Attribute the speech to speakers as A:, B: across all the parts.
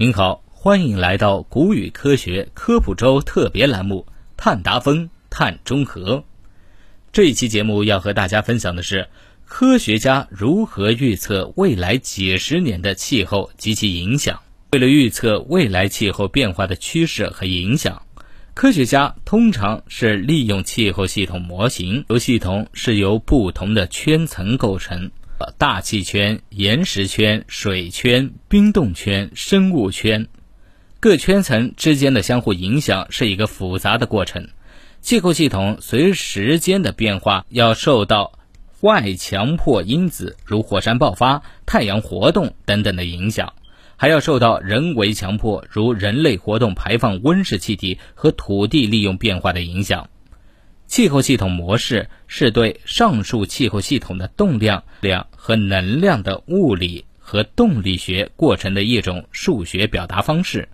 A: 您好，欢迎来到古语科学科普周特别栏目《碳达峰碳中和》。这一期节目要和大家分享的是科学家如何预测未来几十年的气候及其影响。为了预测未来气候变化的趋势和影响，科学家通常是利用气候系统模型。由系统是由不同的圈层构成。大气圈、岩石圈、水圈、冰冻圈、生物圈，各圈层之间的相互影响是一个复杂的过程。气候系统随时间的变化，要受到外强迫因子，如火山爆发、太阳活动等等的影响，还要受到人为强迫，如人类活动排放温室气体和土地利用变化的影响。气候系统模式是对上述气候系统的动量量和能量的物理和动力学过程的一种数学表达方式，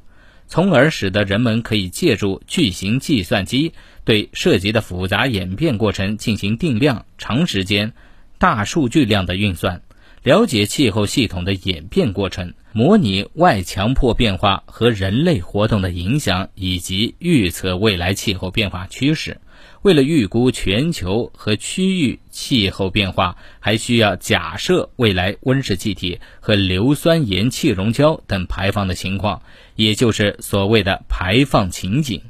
A: 从而使得人们可以借助巨型计算机对涉及的复杂演变过程进行定量、长时间、大数据量的运算，了解气候系统的演变过程，模拟外强迫变化和人类活动的影响，以及预测未来气候变化趋势。为了预估全球和区域气候变化，还需要假设未来温室气体和硫酸盐气溶胶等排放的情况，也就是所谓的排放情景。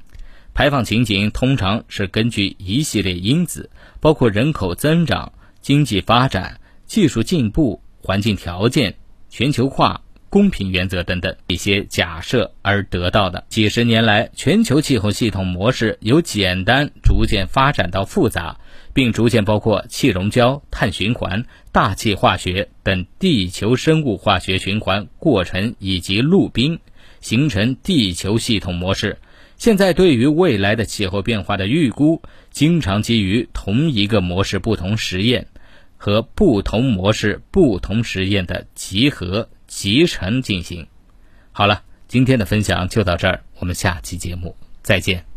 A: 排放情景通常是根据一系列因子，包括人口增长、经济发展、技术进步、环境条件、全球化。公平原则等等一些假设而得到的。几十年来，全球气候系统模式由简单逐渐发展到复杂，并逐渐包括气溶胶、碳循环、大气化学等地球生物化学循环过程以及陆冰，形成地球系统模式。现在对于未来的气候变化的预估，经常基于同一个模式不同实验和不同模式不同实验的集合。集成进行。好了，今天的分享就到这儿，我们下期节目再见。